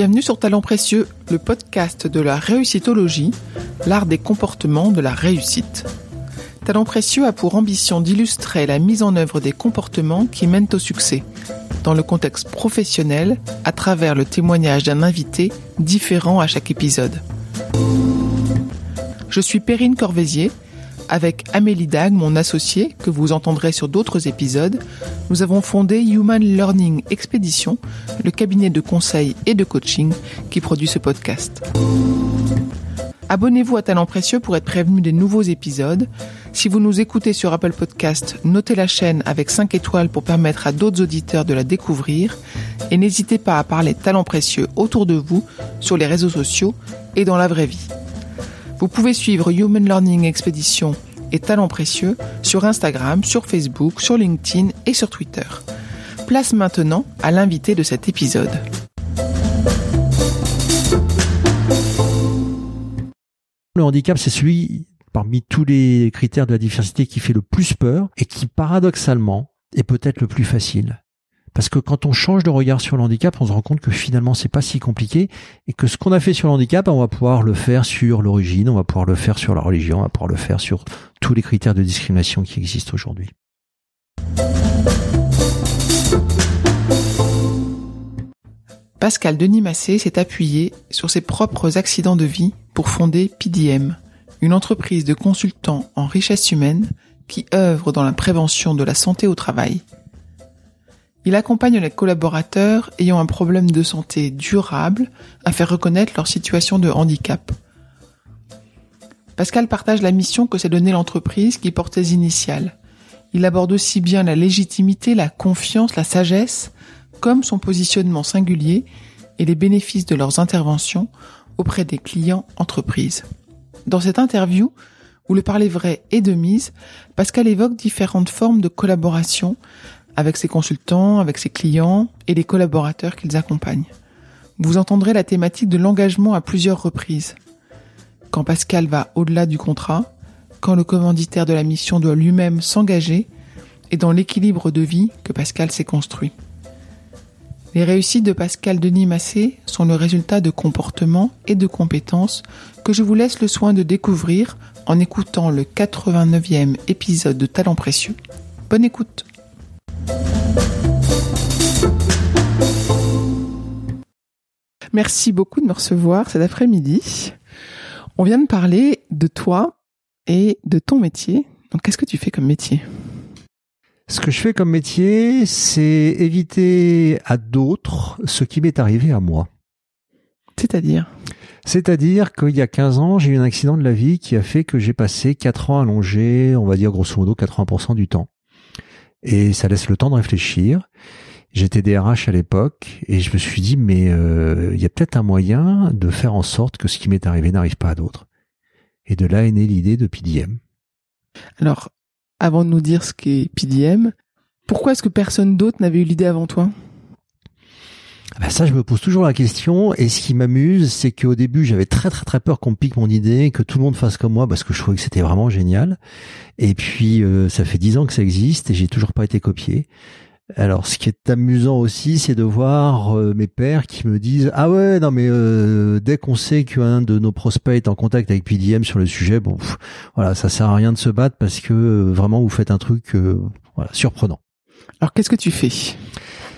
Bienvenue sur Talent Précieux, le podcast de la réussitologie, l'art des comportements de la réussite. Talent Précieux a pour ambition d'illustrer la mise en œuvre des comportements qui mènent au succès, dans le contexte professionnel, à travers le témoignage d'un invité différent à chaque épisode. Je suis Perrine Corvézier, avec Amélie Dag, mon associée, que vous entendrez sur d'autres épisodes, nous avons fondé Human Learning Expedition, le cabinet de conseil et de coaching qui produit ce podcast. Abonnez-vous à Talent Précieux pour être prévenu des nouveaux épisodes. Si vous nous écoutez sur Apple Podcast, notez la chaîne avec 5 étoiles pour permettre à d'autres auditeurs de la découvrir. Et n'hésitez pas à parler Talent Précieux autour de vous, sur les réseaux sociaux et dans la vraie vie. Vous pouvez suivre Human Learning Expedition et Talents Précieux sur Instagram, sur Facebook, sur LinkedIn et sur Twitter. Place maintenant à l'invité de cet épisode. Le handicap, c'est celui parmi tous les critères de la diversité qui fait le plus peur et qui paradoxalement est peut-être le plus facile. Parce que quand on change de regard sur le handicap, on se rend compte que finalement c'est pas si compliqué et que ce qu'on a fait sur le handicap, on va pouvoir le faire sur l'origine, on va pouvoir le faire sur la religion, on va pouvoir le faire sur tous les critères de discrimination qui existent aujourd'hui. Pascal Denis Massé s'est appuyé sur ses propres accidents de vie pour fonder PDM, une entreprise de consultants en richesse humaine qui œuvre dans la prévention de la santé au travail il accompagne les collaborateurs ayant un problème de santé durable à faire reconnaître leur situation de handicap. Pascal partage la mission que s'est donnée l'entreprise qui porte ses initiales. Il aborde aussi bien la légitimité, la confiance, la sagesse, comme son positionnement singulier et les bénéfices de leurs interventions auprès des clients entreprises. Dans cette interview, où le parler vrai est de mise, Pascal évoque différentes formes de collaboration avec ses consultants, avec ses clients et les collaborateurs qu'ils accompagnent. Vous entendrez la thématique de l'engagement à plusieurs reprises. Quand Pascal va au-delà du contrat, quand le commanditaire de la mission doit lui-même s'engager, et dans l'équilibre de vie que Pascal s'est construit. Les réussites de Pascal Denis Massé sont le résultat de comportements et de compétences que je vous laisse le soin de découvrir en écoutant le 89e épisode de Talent Précieux. Bonne écoute Merci beaucoup de me recevoir cet après-midi. On vient de parler de toi et de ton métier. Donc, qu'est-ce que tu fais comme métier? Ce que je fais comme métier, c'est éviter à d'autres ce qui m'est arrivé à moi. C'est-à-dire? C'est-à-dire qu'il y a 15 ans, j'ai eu un accident de la vie qui a fait que j'ai passé 4 ans allongé, on va dire grosso modo 80% du temps. Et ça laisse le temps de réfléchir. J'étais DRH à l'époque et je me suis dit mais euh, il y a peut-être un moyen de faire en sorte que ce qui m'est arrivé n'arrive pas à d'autres. Et de là est née l'idée de PDM. Alors, avant de nous dire ce qu'est PDM, pourquoi est-ce que personne d'autre n'avait eu l'idée avant toi? Bah ça, je me pose toujours la question. Et ce qui m'amuse, c'est qu'au début, j'avais très très très peur qu'on pique mon idée, que tout le monde fasse comme moi, parce que je trouvais que c'était vraiment génial. Et puis, euh, ça fait dix ans que ça existe et j'ai toujours pas été copié. Alors, ce qui est amusant aussi, c'est de voir euh, mes pères qui me disent ah ouais non mais euh, dès qu'on sait qu'un de nos prospects est en contact avec PDM sur le sujet, bon voilà ça sert à rien de se battre parce que vraiment vous faites un truc voilà surprenant. Alors qu'est-ce que tu fais?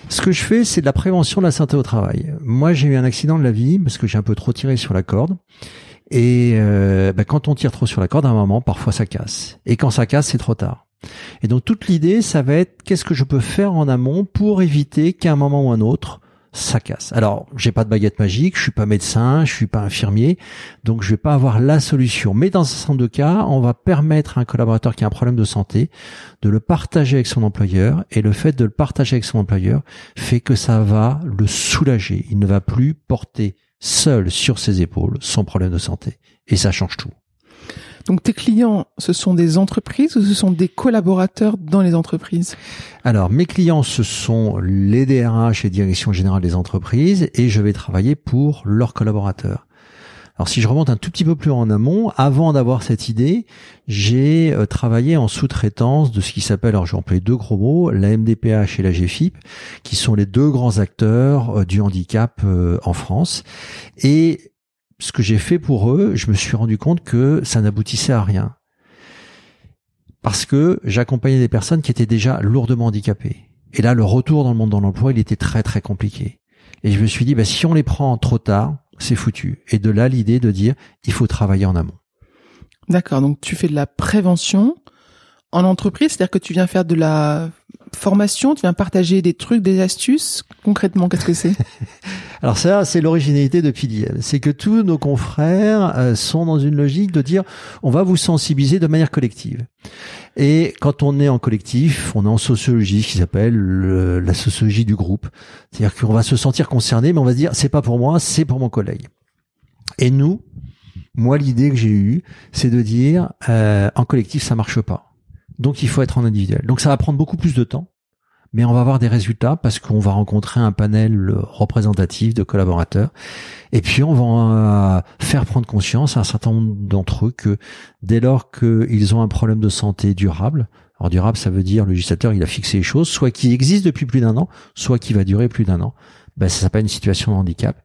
Ce que je fais, c'est de la prévention de la santé au travail. Moi, j'ai eu un accident de la vie parce que j'ai un peu trop tiré sur la corde. Et euh, bah, quand on tire trop sur la corde, à un moment, parfois ça casse. Et quand ça casse, c'est trop tard. Et donc toute l'idée, ça va être qu'est-ce que je peux faire en amont pour éviter qu'à un moment ou un autre, ça casse. Alors, j'ai pas de baguette magique, je suis pas médecin, je suis pas infirmier, donc je vais pas avoir la solution. Mais dans un certain de cas, on va permettre à un collaborateur qui a un problème de santé de le partager avec son employeur, et le fait de le partager avec son employeur fait que ça va le soulager. Il ne va plus porter seul sur ses épaules son problème de santé. Et ça change tout. Donc tes clients, ce sont des entreprises ou ce sont des collaborateurs dans les entreprises? Alors mes clients, ce sont les DRH et direction générale des entreprises et je vais travailler pour leurs collaborateurs. Alors si je remonte un tout petit peu plus en amont, avant d'avoir cette idée, j'ai euh, travaillé en sous-traitance de ce qui s'appelle, alors je vais employer deux gros mots, la MDPH et la GFIP, qui sont les deux grands acteurs euh, du handicap euh, en France. Et ce que j'ai fait pour eux, je me suis rendu compte que ça n'aboutissait à rien. Parce que j'accompagnais des personnes qui étaient déjà lourdement handicapées. Et là, le retour dans le monde de l'emploi, il était très très compliqué. Et je me suis dit, bah, si on les prend trop tard, c'est foutu. Et de là, l'idée de dire, il faut travailler en amont. D'accord, donc tu fais de la prévention en entreprise, c'est-à-dire que tu viens faire de la formation, tu viens partager des trucs, des astuces. Concrètement, qu'est-ce que c'est? Alors ça, c'est l'originalité de PDM. C'est que tous nos confrères euh, sont dans une logique de dire, on va vous sensibiliser de manière collective. Et quand on est en collectif, on est en sociologie, ce qui s'appelle la sociologie du groupe. C'est-à-dire qu'on va se sentir concerné, mais on va se dire, c'est pas pour moi, c'est pour mon collègue. Et nous, moi, l'idée que j'ai eue, c'est de dire, euh, en collectif, ça marche pas. Donc il faut être en individuel. Donc ça va prendre beaucoup plus de temps, mais on va avoir des résultats parce qu'on va rencontrer un panel représentatif de collaborateurs. Et puis on va euh, faire prendre conscience à un certain nombre d'entre eux que dès lors qu'ils ont un problème de santé durable, alors durable ça veut dire le législateur il a fixé les choses, soit qui existe depuis plus d'un an, soit qui va durer plus d'un an, ben, ça s'appelle une situation de handicap.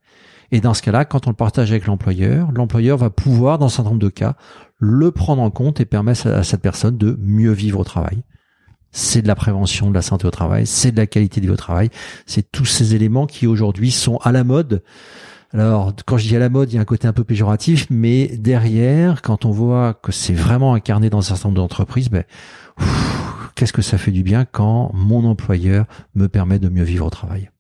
Et dans ce cas-là, quand on le partage avec l'employeur, l'employeur va pouvoir, dans un certain nombre de cas, le prendre en compte et permettre à cette personne de mieux vivre au travail. C'est de la prévention de la santé au travail, c'est de la qualité de vie au travail, c'est tous ces éléments qui aujourd'hui sont à la mode. Alors, quand je dis à la mode, il y a un côté un peu péjoratif, mais derrière, quand on voit que c'est vraiment incarné dans un certain nombre d'entreprises, ben, qu'est-ce que ça fait du bien quand mon employeur me permet de mieux vivre au travail?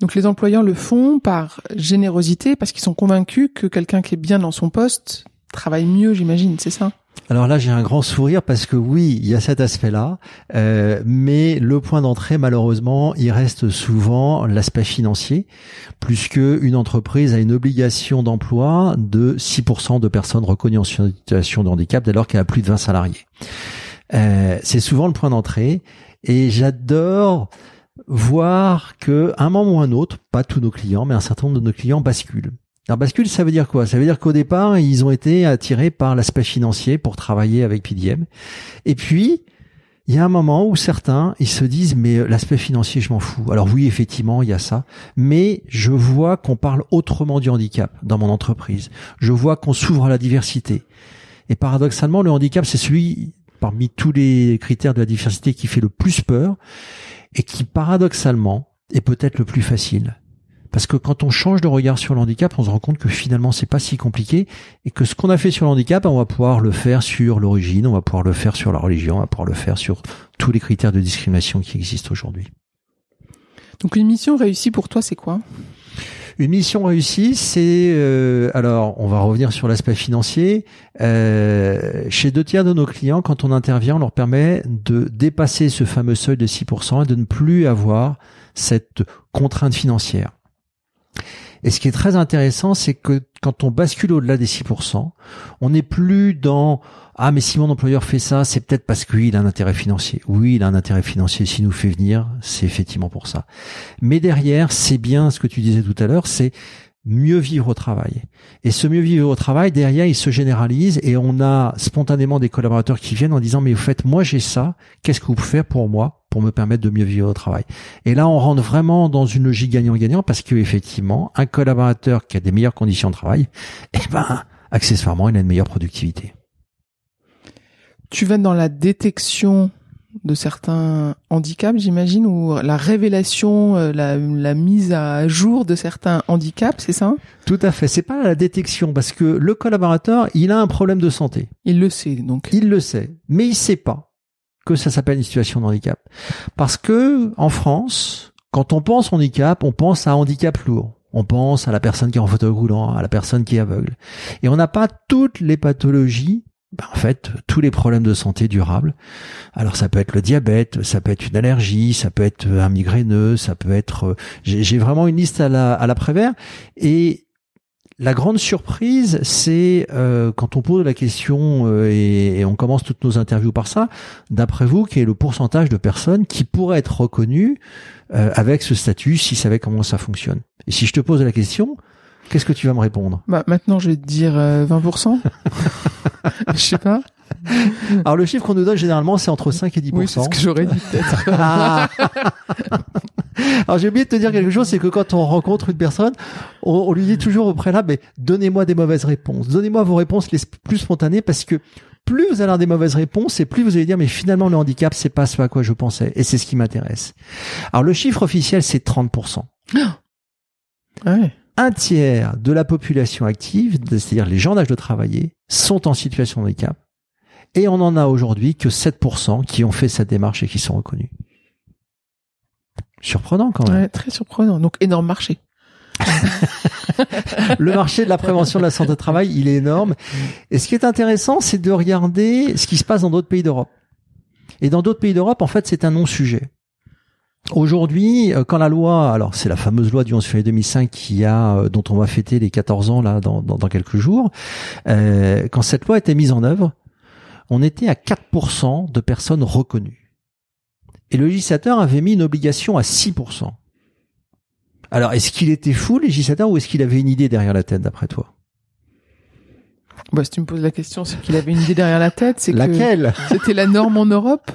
Donc les employeurs le font par générosité parce qu'ils sont convaincus que quelqu'un qui est bien dans son poste travaille mieux, j'imagine, c'est ça? Alors là, j'ai un grand sourire parce que oui, il y a cet aspect-là, euh, mais le point d'entrée, malheureusement, il reste souvent l'aspect financier, plus une entreprise a une obligation d'emploi de 6% de personnes reconnues en situation de handicap dès lors qu'elle a plus de 20 salariés. Euh, c'est souvent le point d'entrée, et j'adore voir que un moment ou un autre, pas tous nos clients, mais un certain nombre de nos clients basculent. Alors bascule, ça veut dire quoi? Ça veut dire qu'au départ, ils ont été attirés par l'aspect financier pour travailler avec PDM. Et puis, il y a un moment où certains, ils se disent, mais euh, l'aspect financier, je m'en fous. Alors oui, effectivement, il y a ça. Mais je vois qu'on parle autrement du handicap dans mon entreprise. Je vois qu'on s'ouvre à la diversité. Et paradoxalement, le handicap, c'est celui parmi tous les critères de la diversité qui fait le plus peur et qui paradoxalement est peut-être le plus facile. Parce que quand on change de regard sur le handicap, on se rend compte que finalement c'est pas si compliqué et que ce qu'on a fait sur le handicap, on va pouvoir le faire sur l'origine, on va pouvoir le faire sur la religion, on va pouvoir le faire sur tous les critères de discrimination qui existent aujourd'hui. Donc une mission réussie pour toi, c'est quoi? Une mission réussie, c'est euh, alors on va revenir sur l'aspect financier. Euh, chez deux tiers de nos clients, quand on intervient, on leur permet de dépasser ce fameux seuil de 6% et de ne plus avoir cette contrainte financière. Et ce qui est très intéressant, c'est que quand on bascule au-delà des 6%, on n'est plus dans ah mais si mon employeur fait ça, c'est peut-être parce que il a un intérêt financier. Oui, il a un intérêt financier. S'il nous fait venir, c'est effectivement pour ça. Mais derrière, c'est bien ce que tu disais tout à l'heure, c'est mieux vivre au travail. Et ce mieux vivre au travail, derrière, il se généralise et on a spontanément des collaborateurs qui viennent en disant, mais vous faites, moi j'ai ça, qu'est-ce que vous pouvez faire pour moi, pour me permettre de mieux vivre au travail? Et là, on rentre vraiment dans une logique gagnant-gagnant parce que, effectivement, un collaborateur qui a des meilleures conditions de travail, eh ben, accessoirement, il a une meilleure productivité. Tu vas dans la détection de certains handicaps, j'imagine, ou la révélation, euh, la, la, mise à jour de certains handicaps, c'est ça? Tout à fait. C'est pas la détection parce que le collaborateur, il a un problème de santé. Il le sait donc. Il le sait, mais il sait pas que ça s'appelle une situation de handicap. Parce que en France, quand on pense handicap, on pense à handicap lourd. On pense à la personne qui est en fauteuil roulant, à la personne qui est aveugle. Et on n'a pas toutes les pathologies ben, en fait, tous les problèmes de santé durables. Alors ça peut être le diabète, ça peut être une allergie, ça peut être un migraineux, ça peut être. Euh, j'ai vraiment une liste à la à l'après-vert. Et la grande surprise, c'est euh, quand on pose la question euh, et, on commence toutes nos interviews par ça. D'après vous, quel est le pourcentage de personnes qui pourraient être reconnues avec ce statut s'ils savaient comment ça fonctionne? Et si je te pose la question, Qu'est-ce que tu vas me répondre? Bah maintenant, je vais te dire euh, 20%. je sais pas. Alors le chiffre qu'on nous donne généralement, c'est entre 5 et 10 Oui, c'est ce que j'aurais dit peut-être. Ah. Alors j'ai oublié de te dire quelque chose, c'est que quand on rencontre une personne, on, on lui dit toujours au préalable, mais donnez-moi des mauvaises réponses, donnez-moi vos réponses les plus spontanées, parce que plus vous allez avoir des mauvaises réponses, et plus vous allez dire, mais finalement le handicap, c'est pas ce à quoi je pensais, et c'est ce qui m'intéresse. Alors le chiffre officiel, c'est 30%. ouais. Un tiers de la population active, c'est-à-dire les gens d'âge de travailler, sont en situation de handicap. Et on en a aujourd'hui que 7% qui ont fait cette démarche et qui sont reconnus. Surprenant quand même. ouais, très surprenant. Donc énorme marché. Le marché de la prévention de la santé au travail, il est énorme. Et ce qui est intéressant, c'est de regarder ce qui se passe dans d'autres pays d'Europe. Et dans d'autres pays d'Europe, en fait, c'est un non-sujet. Aujourd'hui, euh, quand la loi, alors c'est la fameuse loi du 11 février 2005 qui a, euh, dont on va fêter les 14 ans là dans, quelques jours, euh, quand cette loi était mise en œuvre, on était à 4% de personnes reconnues. Et le législateur avait mis une obligation à 6%. Alors, est-ce qu'il était fou, législateur, ou est-ce qu'il avait une idée derrière la tête, d'après toi? Bah, si tu me poses la question, c'est qu'il avait une idée derrière la tête. C'est que Laquelle? c'était la norme en Europe.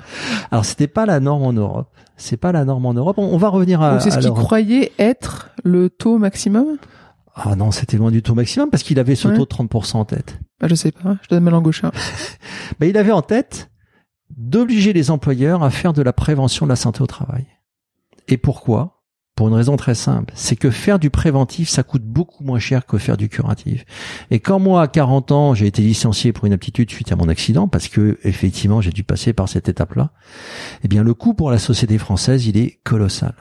Alors, c'était pas la norme en Europe. C'est pas la norme en Europe. On, on va revenir à. C'est ce qu'il croyait être le taux maximum? Ah non, c'était loin du taux maximum parce qu'il avait ce Ouais. taux de 30% en tête. Bah, je sais pas. Je donne ma langue au chat. Il avait en tête d'obliger les employeurs à faire de la prévention de la santé au travail. Et pourquoi? Pour une raison très simple, c'est que faire du préventif, ça coûte beaucoup moins cher que faire du curatif. Et quand moi, à 40 ans, j'ai été licencié pour une aptitude suite à mon accident, parce que effectivement, j'ai dû passer par cette étape-là, eh bien, le coût pour la société française, il est colossal.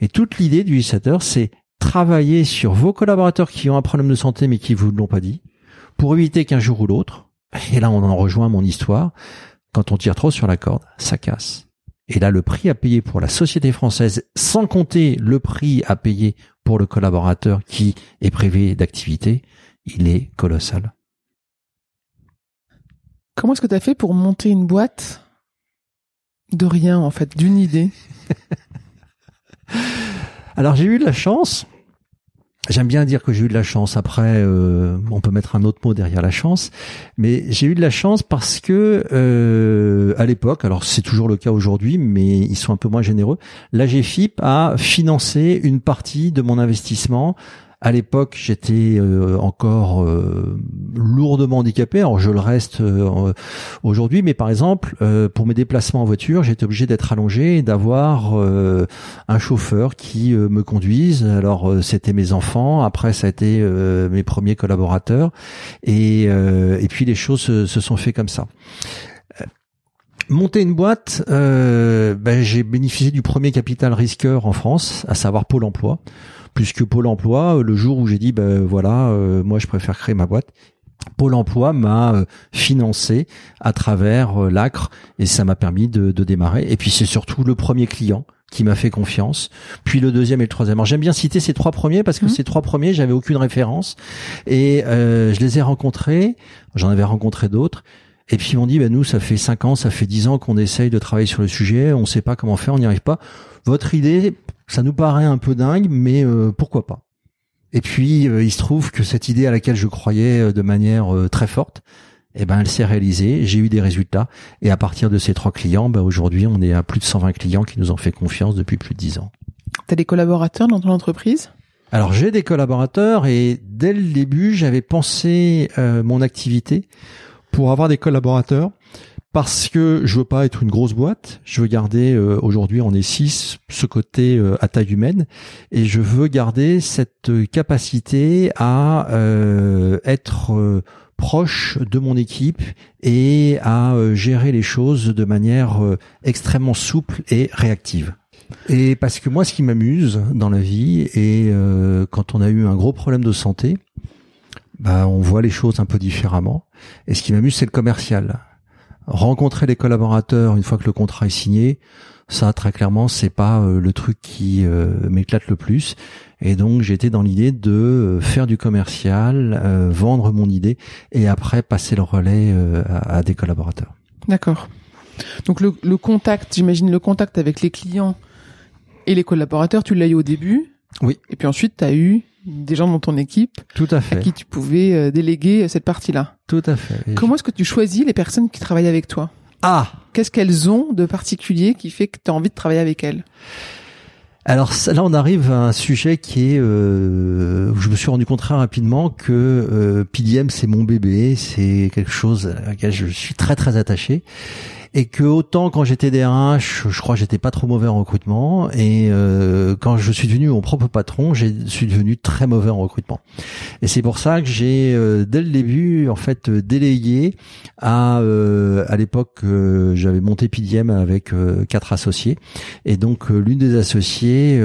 Et toute l'idée du législateur, c'est travailler sur vos collaborateurs qui ont un problème de santé mais qui vous l'ont pas dit, pour éviter qu'un jour ou l'autre, et là on en rejoint mon histoire, quand on tire trop sur la corde, ça casse. Et là, le prix à payer pour la société française, sans compter le prix à payer pour le collaborateur qui est privé d'activité, il est colossal. Comment est-ce que tu as fait pour monter une boîte de rien, en fait, d'une idée? Alors j'ai eu de la chance. J'aime bien dire que j'ai eu de la chance. Après, euh, on peut mettre un autre mot derrière la chance, mais j'ai eu de la chance parce que euh, à l'époque, alors c'est toujours le cas aujourd'hui, mais ils sont un peu moins généreux. La GFIP a financé une partie de mon investissement. À l'époque, j'étais euh, encore euh, lourdement handicapé. Alors je le reste euh, aujourd'hui, mais par exemple, euh, pour mes déplacements en voiture, j'étais obligé d'être allongé et d'avoir euh, un chauffeur qui euh, me conduise. Alors c'était mes enfants, après ça a été mes premiers collaborateurs, et, et puis les choses se, se sont fait comme ça. Monter une boîte, euh, ben, j'ai bénéficié du premier capital risqueur en France, à savoir Pôle Emploi, puisque Pôle Emploi, euh, le jour où j'ai dit ben voilà, euh, moi je préfère créer ma boîte, Pôle Emploi m'a euh, financé à travers l'ACRE et ça m'a permis de, de démarrer. Et puis c'est surtout le premier client qui m'a fait confiance, puis le deuxième et le troisième. Alors j'aime bien citer ces trois premiers parce que Mhm. ces trois premiers, j'avais aucune référence et euh, je les ai rencontrés. J'en avais rencontré d'autres. Et puis ils m'ont dit, bah, nous, ça fait cinq ans, ça fait dix ans qu'on essaye de travailler sur le sujet, on sait pas comment faire, on n'y arrive pas. Votre idée, ça nous paraît un peu dingue, mais euh, pourquoi pas? Et puis euh, il se trouve que cette idée à laquelle je croyais euh, de manière euh, très forte, eh ben elle s'est réalisée. J'ai eu des résultats, et à partir de ces trois clients, bah, aujourd'hui, on est à plus de 120 clients qui nous ont fait confiance depuis plus de dix ans. T'as des collaborateurs dans ton entreprise? Alors j'ai des collaborateurs et dès le début j'avais pensé euh, mon activité pour avoir des collaborateurs parce que je veux pas être une grosse boîte, je veux garder euh, aujourd'hui on est six ce côté euh, à taille humaine et je veux garder cette euh, capacité à euh, être euh, proche de mon équipe et à euh, gérer les choses de manière extrêmement souple et réactive. Et parce que moi, ce qui m'amuse dans la vie, et quand on a eu un gros problème de santé, bah, on voit les choses un peu différemment. Et ce qui m'amuse, c'est le commercial. Rencontrer les collaborateurs une fois que le contrat est signé, ça très clairement, c'est pas euh, le truc qui euh, m'éclate le plus. Et donc, j'étais dans l'idée de euh, faire du commercial, euh, vendre mon idée, et après passer le relais euh, à, à des collaborateurs. D'accord. Donc le, le contact, j'imagine le contact avec les clients et les collaborateurs, tu l'as eu au début. Oui. Et puis ensuite, tu as eu des gens dans ton équipe Tout à à fait. qui tu pouvais euh, déléguer euh, cette partie-là. Tout à fait. Et Comment est-ce que tu choisis les personnes qui travaillent avec toi? Ah Qu'est-ce qu'elles ont de particulier qui fait que tu as envie de travailler avec elles? Alors là, on arrive à un sujet qui est euh, où je me suis rendu compte très rapidement que euh, PDM c'est mon bébé, c'est quelque chose à laquelle je suis très très attaché. Et que autant quand j'étais DRH, je crois j'étais pas trop mauvais en recrutement, et euh, quand je suis devenu mon propre patron, je suis devenu très mauvais en recrutement. Et c'est pour ça que j'ai euh, dès le début en fait délégué à euh, à l'époque euh, j'avais monté PDM avec euh, quatre associés et donc euh, l'une des associées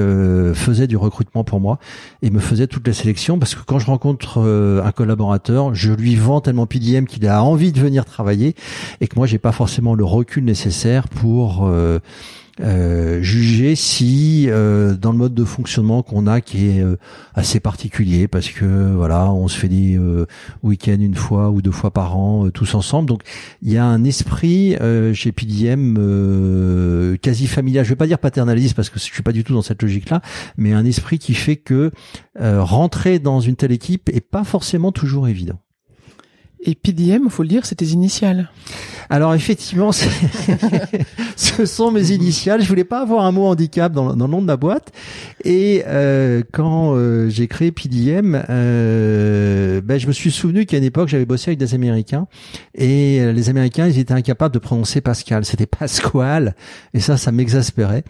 faisait du recrutement pour moi et me faisait toutes les sélections parce que quand je rencontre un collaborateur, je lui vends tellement PDM qu'il a envie de venir travailler et que moi j'ai pas forcément le recul nécessaire pour euh, euh, juger si euh, dans le mode de fonctionnement qu'on a qui est assez particulier parce que voilà on se fait des week-ends une fois ou deux fois par an tous ensemble. Donc il y a un esprit chez PDM quasi familial. Je vais pas dire paternaliste parce que je suis pas du tout dans cette logique là mais un esprit qui fait que rentrer dans une telle équipe est pas forcément toujours évident Et PDM, faut le dire, c'est tes initiales. Alors effectivement, ce sont mes initiales. Je voulais pas avoir un mot handicap dans, le nom de ma boîte. Et euh, quand euh, j'ai créé PDM, euh, ben, je me suis souvenu qu'à une époque, j'avais bossé avec des Américains. Et euh, les Américains, ils étaient incapables de prononcer Pascal. C'était Pasquale. Et ça, ça m'exaspérait.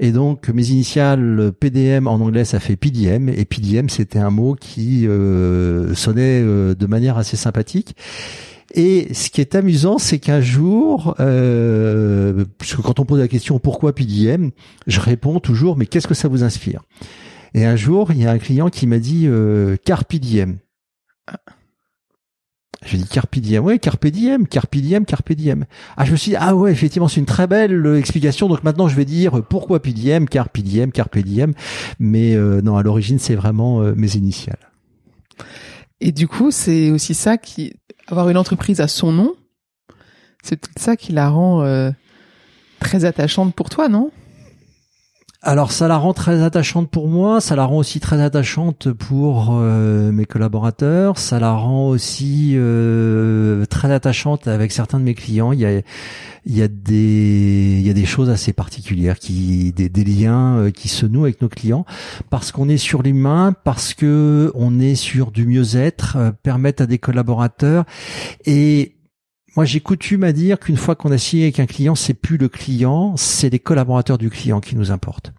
Et donc, mes initiales PDM en anglais, ça fait PDM. Et PDM, c'était un mot qui euh, sonnait de manière assez sympathique. Et ce qui est amusant, c'est qu'un jour, euh, parce que quand on pose la question pourquoi PDM, je réponds toujours mais qu'est-ce que ça vous inspire? Et un jour, il y a un client qui m'a dit euh, diem. Je dis Carpe diem, ouais, Carpe diem, Carpe diem. Ah, je me suis dit, ah ouais, effectivement, c'est une très belle euh, explication. Donc maintenant, je vais dire pourquoi PDM, Carpe diem, Carpe. Mais euh, non, à l'origine, c'est vraiment euh, mes initiales. Et du coup, c'est aussi ça qui, avoir une entreprise à son nom, c'est peut-être ça qui la rend euh, très attachante pour toi, non? Alors ça la rend très attachante pour moi, ça la rend aussi très attachante pour euh, mes collaborateurs, ça la rend aussi euh, très attachante avec certains de mes clients. Il y a il y a des il y a des choses assez particulières qui des, des liens euh, qui se nouent avec nos clients parce qu'on est sur l'humain, parce que on est sur du mieux-être, euh, permettre à des collaborateurs et moi, j'ai coutume à dire qu'une fois qu'on a signé avec un client, c'est plus le client, c'est les collaborateurs du client qui nous importent.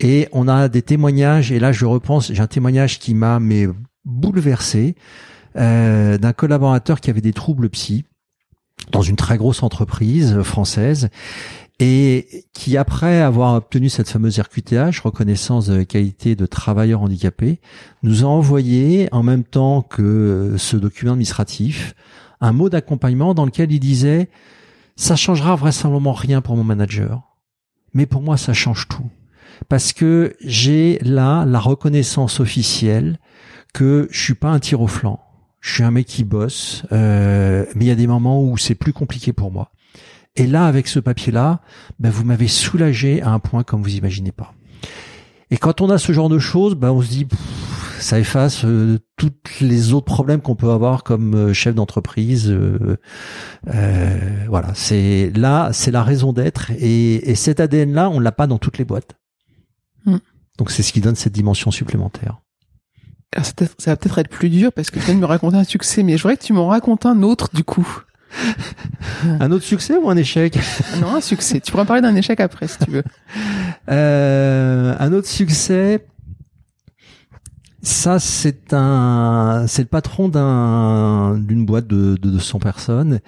Et on a des témoignages, et là, je repense, j'ai un témoignage qui m'a mais bouleversé euh, d'un collaborateur qui avait des troubles psy dans une très grosse entreprise française et qui, après avoir obtenu cette fameuse RQTH, reconnaissance de qualité de travailleur handicapé, nous a envoyé, en même temps que ce document administratif, un mot d'accompagnement dans lequel il disait ça changera vraisemblablement rien pour mon manager, mais pour moi ça change tout parce que j'ai là la reconnaissance officielle que je suis pas un tir au flanc, je suis un mec qui bosse, euh, mais il y a des moments où c'est plus compliqué pour moi. Et là, avec ce papier-là, ben, vous m'avez soulagé à un point comme vous imaginez pas. Et quand on a ce genre de choses, ben, on se dit, pff, ça efface euh, toutes les autres problèmes qu'on peut avoir comme euh, chef d'entreprise. euh, euh, voilà, c'est là, c'est la raison d'être. Et, et cet ADN-là, on l'a pas dans toutes les boîtes. Hmm. Donc c'est ce qui donne cette dimension supplémentaire. Alors, ça, peut-être- ça va peut-être être plus dur parce que tu viens de me raconter un succès, mais je voudrais que tu m'en racontes un autre du coup. Un autre succès ou un échec? Non, un succès. Tu pourras me parler d'un échec après si tu veux. Euh, un autre succès. Ça, c'est un, c'est le patron d'un, d'une boîte de, de 200 personnes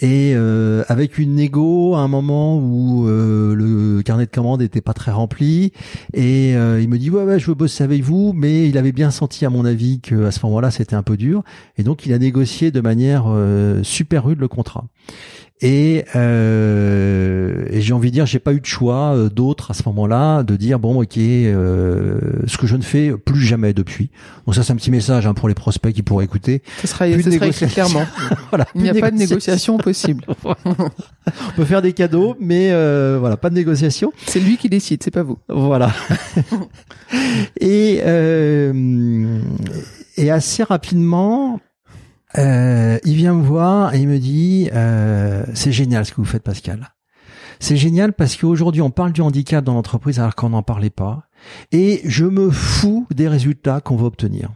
et euh, avec une négo à un moment où euh, le carnet de commandes était pas très rempli. Et euh, il me dit ouais ouais je veux bosser avec vous. Mais il avait bien senti à mon avis que à ce moment-là c'était un peu dur. Et donc il a négocié de manière super rude le contrat et, euh, et j'ai envie de dire, j'ai pas eu de choix euh, d'autre à ce moment-là de dire bon ok, euh, ce que je ne fais plus jamais depuis. Donc ça, c'est un petit message hein, pour les prospects qui pourraient écouter. Ce sera, ce sera écrit clairement. voilà, Il n'y a pas de négociation possible. On peut faire des cadeaux, mais euh, voilà, pas de négociation. C'est lui qui décide, c'est pas vous. Voilà. et euh, et assez rapidement, euh, il vient me voir et il me dit euh, c'est génial ce que vous faites, Pascal. C'est génial parce qu'aujourd'hui on parle du handicap dans l'entreprise alors qu'on n'en parlait pas, et je me fous des résultats qu'on va obtenir.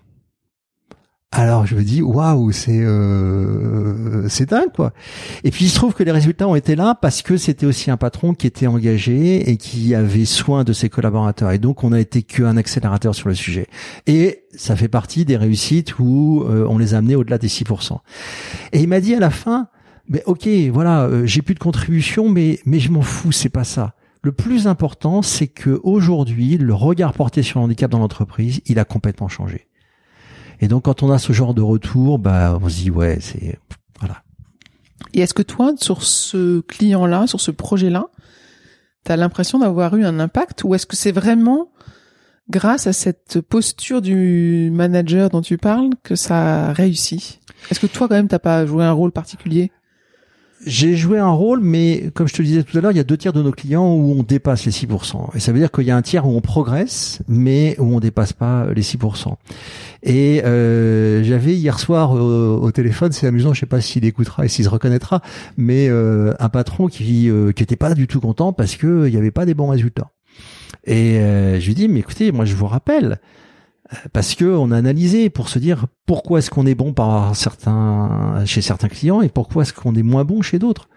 Alors je me dis waouh c'est euh, c'est dingue quoi. Et puis il se trouve que les résultats ont été là parce que c'était aussi un patron qui était engagé et qui avait soin de ses collaborateurs et donc on a été qu'un accélérateur sur le sujet. Et ça fait partie des réussites où euh, on les a amenés au-delà des 6%. Et il m'a dit à la fin mais ok voilà euh, j'ai plus de contribution mais mais je m'en fous c'est pas ça. Le plus important c'est que aujourd'hui le regard porté sur le handicap dans l'entreprise il a complètement changé. Et donc quand on a ce genre de retour, bah on se dit ouais, c'est voilà. Et est-ce que toi, sur ce client-là, sur ce projet-là, tu as l'impression d'avoir eu un impact ou est-ce que c'est vraiment grâce à cette posture du manager dont tu parles que ça a réussi? Est-ce que toi quand même t'as pas joué un rôle particulier? J'ai joué un rôle, mais comme je te le disais tout à l'heure, il y a deux tiers de nos clients où on dépasse les 6%. Et ça veut dire qu'il y a un tiers où on progresse, mais où on dépasse pas les 6%. Et euh, j'avais hier soir au, téléphone, c'est amusant, je sais pas s'il écoutera et s'il se reconnaîtra, mais euh, un patron qui euh, qui était pas du tout content parce que il y avait pas des bons résultats. Et euh, je lui dis, mais écoutez, moi je vous rappelle, parce que on a analysé pour se dire pourquoi est-ce qu'on est bon par certains chez certains clients et pourquoi est-ce qu'on est moins bon chez d'autres.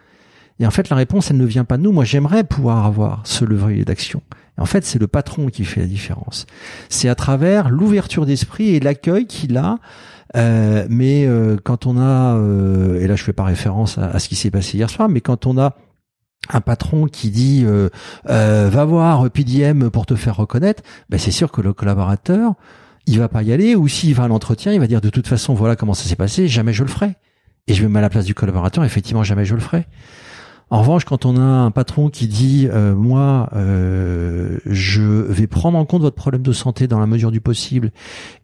Et en fait, la réponse, elle ne vient pas de nous. Moi, j'aimerais pouvoir avoir ce levier d'action. En fait, c'est le patron qui fait la différence. C'est à travers l'ouverture d'esprit et l'accueil qu'il a. Euh, mais euh, quand on a, euh, et là je fais pas référence à, ce qui s'est passé hier soir, mais quand on a un patron qui dit va voir PDM pour te faire reconnaître, ben c'est sûr que le collaborateur il va pas y aller, ou s'il va à l'entretien, il va dire de toute façon, voilà comment ça s'est passé, jamais je le ferai. Et je me mets à la place du collaborateur, effectivement, jamais je le ferai. En revanche, quand on a un patron qui dit euh, moi, euh, je vais prendre en compte votre problème de santé dans la mesure du possible,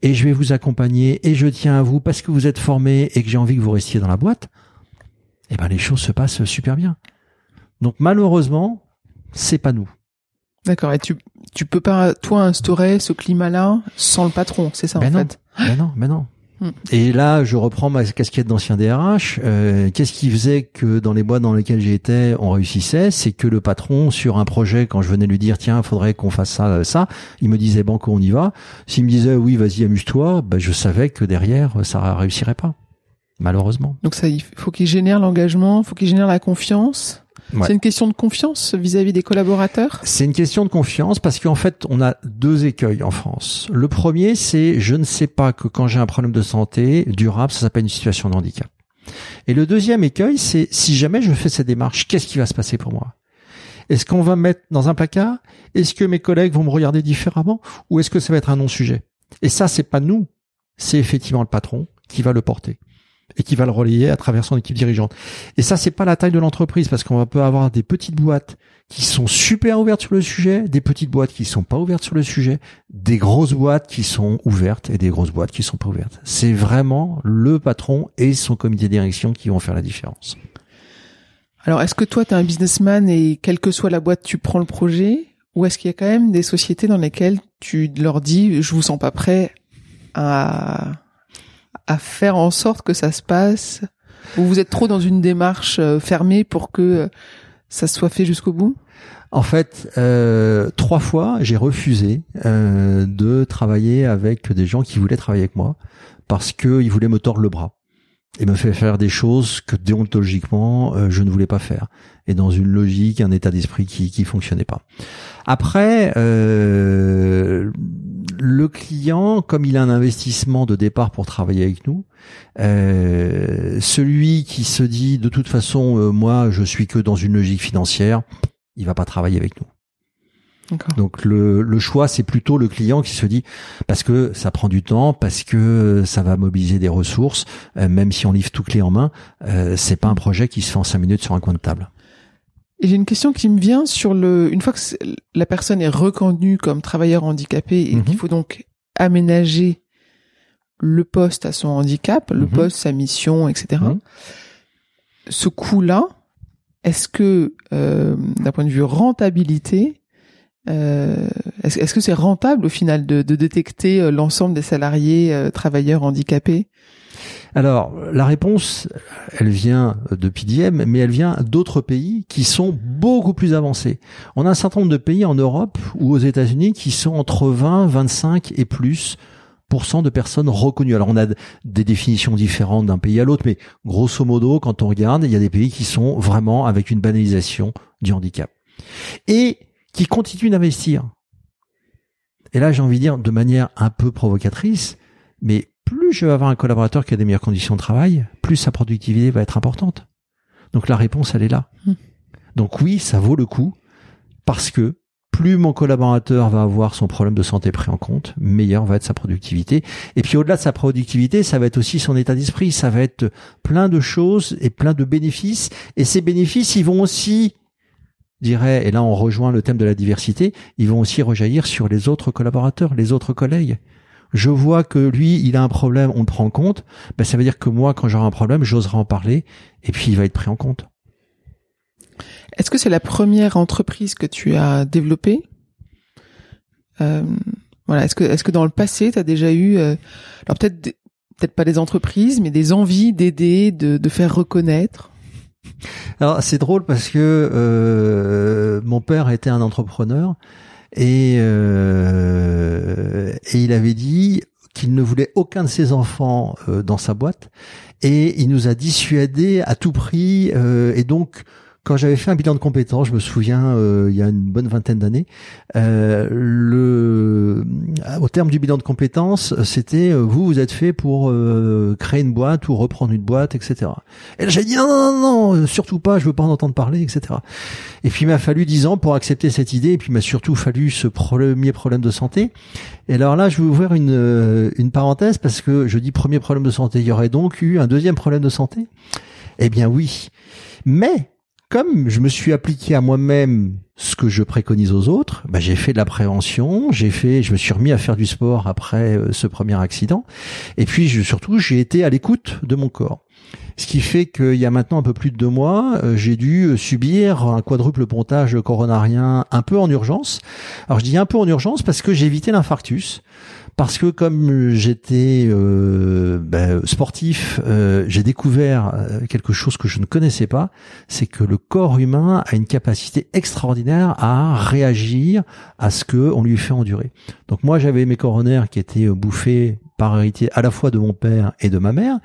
et je vais vous accompagner, et je tiens à vous parce que vous êtes formé et que j'ai envie que vous restiez dans la boîte, eh ben les choses se passent super bien. Donc malheureusement, c'est pas nous. D'accord. Et tu tu peux pas toi instaurer ce climat-là sans le patron, c'est ça ben en non. fait? Ben non, ben non. Hmm. Et là, je reprends ma casquette d'ancien DRH. Euh, Qu'est-ce qui faisait que dans les boîtes dans lesquelles j'étais, on réussissait? C'est que le patron, sur un projet, quand je venais lui dire, tiens, faudrait qu'on fasse ça, ça, il me disait, banco, on y va. S'il me disait, oui, vas-y, amuse-toi, ben, je savais que derrière, ça réussirait pas. Malheureusement. Donc ça, il faut qu'il génère l'engagement, faut qu'il génère la confiance. C'est une question de confiance vis-à-vis des collaborateurs? C'est une question de confiance parce qu'en fait, on a deux écueils en France. Le premier, c'est je ne sais pas que quand j'ai un problème de santé durable, ça s'appelle une situation de handicap. Et le deuxième écueil, c'est si jamais je fais cette démarche, qu'est-ce qui va se passer pour moi? Est-ce qu'on va me mettre dans un placard? Est-ce que mes collègues vont me regarder différemment? Ou est-ce que ça va être un non-sujet? Et ça, c'est pas nous, c'est effectivement le patron qui va le porter et qui va le relayer à travers son équipe dirigeante. Et ça, c'est pas la taille de l'entreprise parce qu'on peut avoir des petites boîtes qui sont super ouvertes sur le sujet, des petites boîtes qui sont pas ouvertes sur le sujet, des grosses boîtes qui sont ouvertes et des grosses boîtes qui sont pas ouvertes. C'est vraiment le patron et son comité de direction qui vont faire la différence. Alors, est-ce que toi, tu es un businessman et quelle que soit la boîte, tu prends le projet ou est-ce qu'il y a quand même des sociétés dans lesquelles tu leur dis, je vous sens pas prêt à à faire en sorte que ça se passe. Ou vous êtes trop dans une démarche euh, fermée pour que euh, ça soit fait jusqu'au bout? En fait, euh, trois fois, j'ai refusé euh, de travailler avec des gens qui voulaient travailler avec moi parce qu'ils voulaient me tordre le bras et me faire faire des choses que déontologiquement je ne voulais pas faire. Et dans une logique, un état d'esprit qui qui fonctionnait pas. Après, euh, le client, comme il a un investissement de départ pour travailler avec nous, euh, celui qui se dit de toute façon, euh, moi, je suis que dans une logique financière, il va pas travailler avec nous. Donc le, le choix, c'est plutôt le client qui se dit parce que ça prend du temps, parce que ça va mobiliser des ressources, euh, même si on livre tout clé en main, euh, c'est pas un projet qui se fait en cinq minutes sur un coin de table. Et j'ai une question qui me vient sur le, une fois que la personne est reconnue comme travailleur handicapé et qu'il mhm. faut donc aménager le poste à son handicap, le Mhm. poste, sa mission, etc. Mhm. Ce coût-là, est-ce que, euh, d'un point de vue rentabilité, euh, est-ce est-ce que c'est rentable au final de, de détecter euh, l'ensemble des salariés euh, travailleurs handicapés? Alors, la réponse, elle vient de PDM, mais elle vient d'autres pays qui sont beaucoup plus avancés. On a un certain nombre de pays en Europe ou aux États-Unis qui sont entre 20, 25 et plus de personnes reconnues. Alors, on a des définitions différentes d'un pays à l'autre, mais grosso modo, quand on regarde, il y a des pays qui sont vraiment avec une banalisation du handicap. Et qui continuent d'investir. Et là, j'ai envie de dire de manière un peu provocatrice, mais plus je vais avoir un collaborateur qui a des meilleures conditions de travail, plus sa productivité va être importante. Donc la réponse, elle est là. Hmm. Donc oui, ça vaut le coup parce que plus mon collaborateur va avoir son problème de santé pris en compte, meilleure va être sa productivité. Et puis au-delà de sa productivité, ça va être aussi son état d'esprit. Ça va être plein de choses et plein de bénéfices. Et ces bénéfices, ils vont aussi, dirais, et là on rejoint le thème de la diversité, ils vont aussi rejaillir sur les autres collaborateurs, les autres collègues je vois que lui, il a un problème, on le prend en compte, ben ça veut dire que moi, quand j'aurai un problème, j'oserai en parler, et puis il va être pris en compte. Est-ce que c'est la première entreprise que tu as développée? Euh, Voilà. Est-ce que, est-ce que dans le passé, tu as déjà eu, euh, alors peut-être, peut-être pas des entreprises, mais des envies d'aider, de, de faire reconnaître? Alors c'est drôle parce que euh, mon père était un entrepreneur et, euh, et il avait dit qu'il ne voulait aucun de ses enfants euh, dans sa boîte. Et il nous a dissuadés à tout prix euh, et donc quand j'avais fait un bilan de compétences, je me souviens, euh, il y a une bonne vingtaine d'années, euh, le, au terme du bilan de compétences, c'était euh, vous, vous êtes fait pour euh, créer une boîte ou reprendre une boîte, etc. Et là, j'ai dit non, non, non, non, euh, surtout pas, je veux pas en entendre parler, etc. Et puis il m'a fallu dix ans pour accepter cette idée, et puis il m'a surtout fallu ce premier problème de santé. Et alors là, je vais ouvrir une, euh, une parenthèse parce que je dis premier problème de santé, il y aurait donc eu un deuxième problème de santé? Eh bien oui, mais comme je me suis appliqué à moi-même ce que je préconise aux autres, bah, j'ai fait de la prévention, j'ai fait, je me suis remis à faire du sport après euh, ce premier accident, et puis surtout j'ai été à l'écoute de mon corps. Ce qui fait qu'il y a maintenant un peu plus de deux mois, euh, j'ai dû subir un quadruple pontage coronarien un peu en urgence. Alors je dis un peu en urgence parce que j'ai évité l'infarctus. Parce que comme j'étais euh, ben, sportif, euh, j'ai découvert euh, quelque chose que je ne connaissais pas, c'est que le corps humain a une capacité extraordinaire à réagir à ce que on lui fait endurer. Donc moi j'avais mes coronaires qui étaient euh, bouffés par héritier à la fois de mon père et de ma mère,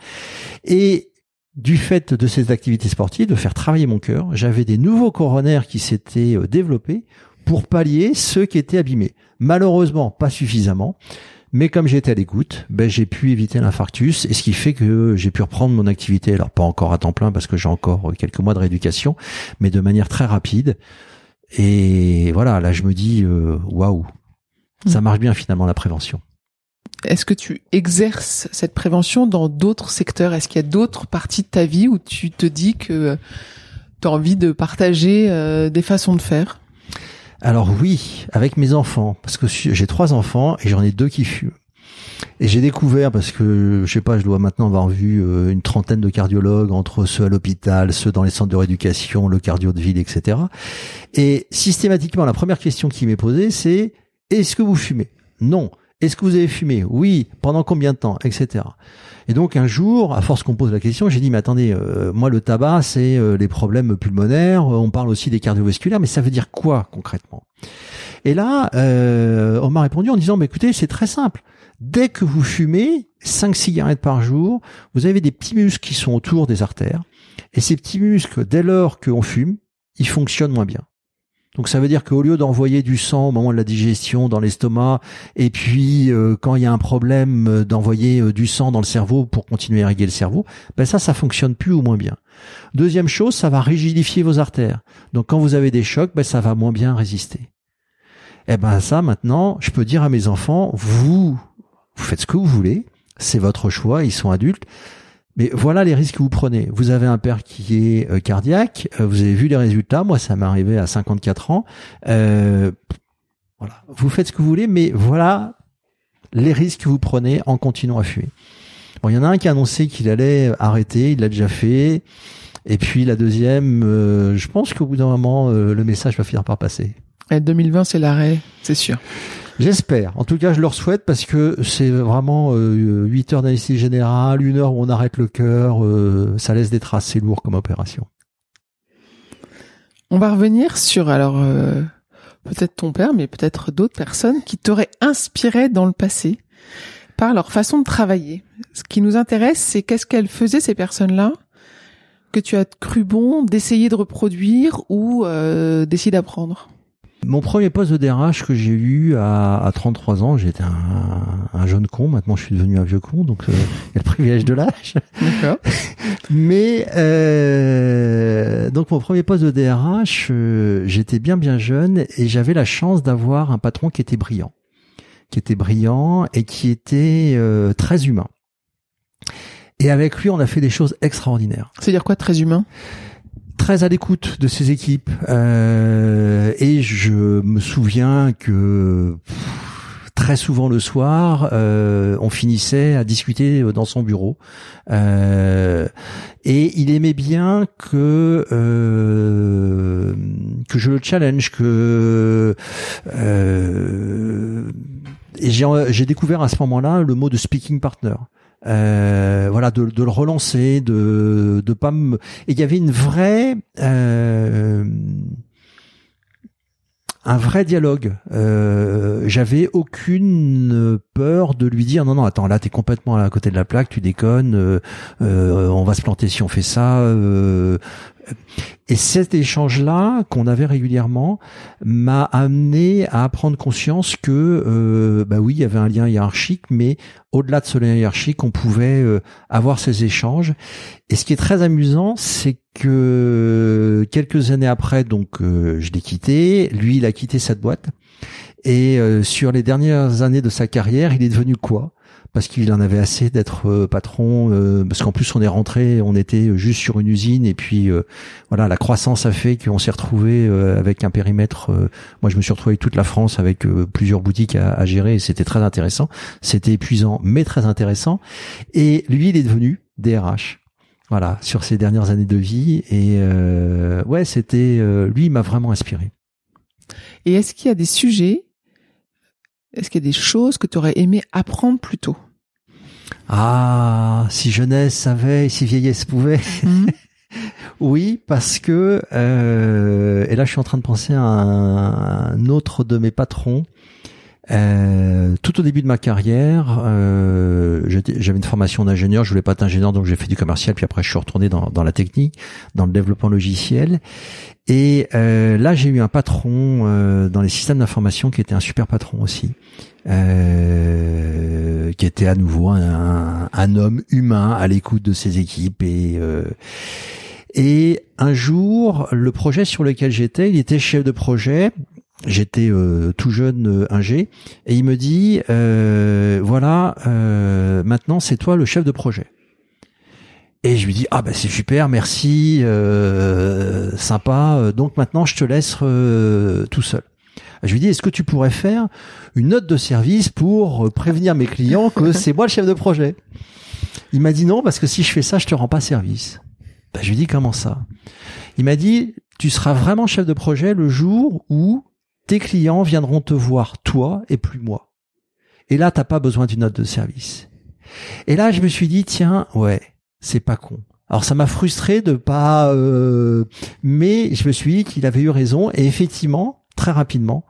et du fait de ces activités sportives, de faire travailler mon cœur, j'avais des nouveaux coronaires qui s'étaient euh, développés pour pallier ceux qui étaient abîmés. Malheureusement, pas suffisamment. Mais comme j'étais à l'écoute, ben, j'ai pu éviter l'infarctus et ce qui fait que j'ai pu reprendre mon activité. Alors pas encore à temps plein parce que j'ai encore quelques mois de rééducation, mais de manière très rapide. Et voilà, là je me dis euh, waouh, ça marche bien finalement la prévention. Est-ce que tu exerces cette prévention dans d'autres secteurs? Est-ce qu'il y a d'autres parties de ta vie où tu te dis que tu as envie de partager euh, des façons de faire? Alors oui, avec mes enfants, parce que j'ai trois enfants et j'en ai deux qui fument. Et j'ai découvert, parce que je sais pas, je dois maintenant avoir vu euh, une trentaine de cardiologues, entre ceux à l'hôpital, ceux dans les centres de rééducation, le cardio de ville, etc. Et systématiquement, la première question qui m'est posée, c'est est-ce que vous fumez? Non. Est-ce que vous avez fumé Oui. Pendant combien de temps Etc. Et donc un jour, à force qu'on pose la question, j'ai dit mais attendez, euh, moi le tabac c'est euh, les problèmes pulmonaires, on parle aussi des cardiovasculaires, mais ça veut dire quoi concrètement? Et là, euh, on m'a répondu en disant mais écoutez c'est très simple. Dès que vous fumez 5 cigarettes par jour, vous avez des petits muscles qui sont autour des artères, et ces petits muscles, dès lors qu'on fume, ils fonctionnent moins bien. Donc ça veut dire qu'au lieu d'envoyer du sang au moment de la digestion dans l'estomac, et puis euh, quand il y a un problème euh, d'envoyer euh, du sang dans le cerveau pour continuer à irriguer le cerveau, ben ça, ça fonctionne plus ou moins bien. Deuxième chose, ça va rigidifier vos artères. Donc quand vous avez des chocs, ben ça va moins bien résister. Et ben ça, maintenant, je peux dire à mes enfants, vous, vous faites ce que vous voulez, c'est votre choix, ils sont adultes. Mais voilà les risques que vous prenez. Vous avez un père qui est euh, cardiaque, euh, vous avez vu les résultats, moi ça m'est arrivé à 54 ans. Euh, voilà, vous faites ce que vous voulez, mais voilà les risques que vous prenez en continuant à fuir. Bon, il y en a un qui a annoncé qu'il allait arrêter, il l'a déjà fait. Et puis la deuxième, euh, je pense qu'au bout d'un moment, euh, le message va finir par passer. Et 2020, c'est l'arrêt, c'est sûr. J'espère. En tout cas, je leur souhaite parce que c'est vraiment euh, 8 heures d'anesthésie générale, une heure où on arrête le cœur, euh, ça laisse des traces, c'est lourd comme opération. On va revenir sur alors euh, peut-être ton père, mais peut-être d'autres personnes qui t'auraient inspiré dans le passé par leur façon de travailler. Ce qui nous intéresse, c'est qu'est-ce qu'elles faisaient ces personnes-là que tu as cru bon d'essayer de reproduire ou euh, d'essayer d'apprendre? Mon premier poste de DRH que j'ai eu à, à 33 ans, j'étais un, un, jeune con. Maintenant, je suis devenu un vieux con, donc euh, il y a le privilège de l'âge. D'accord. Mais euh, donc mon premier poste de DRH, euh, j'étais bien bien jeune et j'avais la chance d'avoir un patron qui était brillant, qui était brillant et qui était euh, très humain. Et avec lui, on a fait des choses extraordinaires. C'est-à-dire quoi, très humain? Très à l'écoute de ses équipes euh, et je me souviens que très souvent le soir euh, on finissait à discuter dans son bureau. Euh, et il aimait bien que que je le challenge que j'ai découvert à ce moment-là le mot de speaking partner euh, voilà, de, de, le relancer, de de pas. Et il y avait une vraie euh, un vrai dialogue. Euh, J'avais aucune peur de lui dire non non attends là t'es complètement à côté de la plaque, tu déconnes, on va se planter si on fait ça. Et cet échange-là qu'on avait régulièrement m'a amené à prendre conscience que, euh, bah oui, il y avait un lien hiérarchique, mais au-delà de ce lien hiérarchique, on pouvait euh, avoir ces échanges. Et ce qui est très amusant, c'est que quelques années après, donc euh, je l'ai quitté, lui, il a quitté cette boîte. Et euh, sur les dernières années de sa carrière, il est devenu quoi? Parce qu'il en avait assez d'être euh, patron, euh, parce qu'en plus on est rentré, on était juste sur une usine et puis euh, voilà, la croissance a fait qu'on s'est retrouvé avec un périmètre. moi, je me suis retrouvé toute la France avec plusieurs boutiques à, à gérer et c'était très intéressant. C'était épuisant, mais très intéressant. Et lui, il est devenu DRH. Voilà, sur ses dernières années de vie et ouais, c'était lui, il m'a vraiment inspiré. Et est-ce qu'il y a des sujets est-ce qu'il y a des choses que tu aurais aimé apprendre plus tôt? Ah, si jeunesse savait, si vieillesse pouvait. Mmh. oui, parce que euh, et là je suis en train de penser à un, autre de mes patrons. Euh, tout au début de ma carrière, euh, j'avais une formation d'ingénieur. Je voulais pas être ingénieur, donc j'ai fait du commercial. Puis après, je suis retourné dans, dans la technique, dans le développement logiciel. Et euh, là, j'ai eu un patron euh, dans les systèmes d'information qui était un super patron aussi, euh, qui était à nouveau un, homme humain à l'écoute de ses équipes. Et, et un jour, le projet sur lequel j'étais, il était chef de projet. J'étais tout jeune ingé, et il me dit voilà, maintenant c'est toi le chef de projet. Et je lui dis ah ben c'est super, merci, euh, sympa. Donc maintenant je te laisse euh, tout seul. Je lui dis est-ce que tu pourrais faire une note de service pour prévenir mes clients que c'est moi le chef de projet? Il m'a dit non parce que si je fais ça je te rends pas service. Ben, je lui dis comment ça? Il m'a dit tu seras vraiment chef de projet le jour où tes clients viendront te voir toi et plus moi. Et là t'as pas besoin d'une note de service. Et là je me suis dit tiens ouais c'est pas con. Alors ça m'a frustré de pas, euh, mais je me suis dit qu'il avait eu raison et effectivement très rapidement,